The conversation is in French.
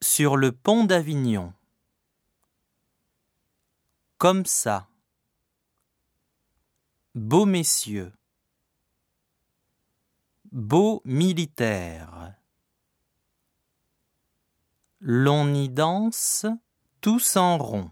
Sur le pont d'Avignon. Comme ça. Beaux messieurs. Beaux militaires. L'on y danse tous en rond.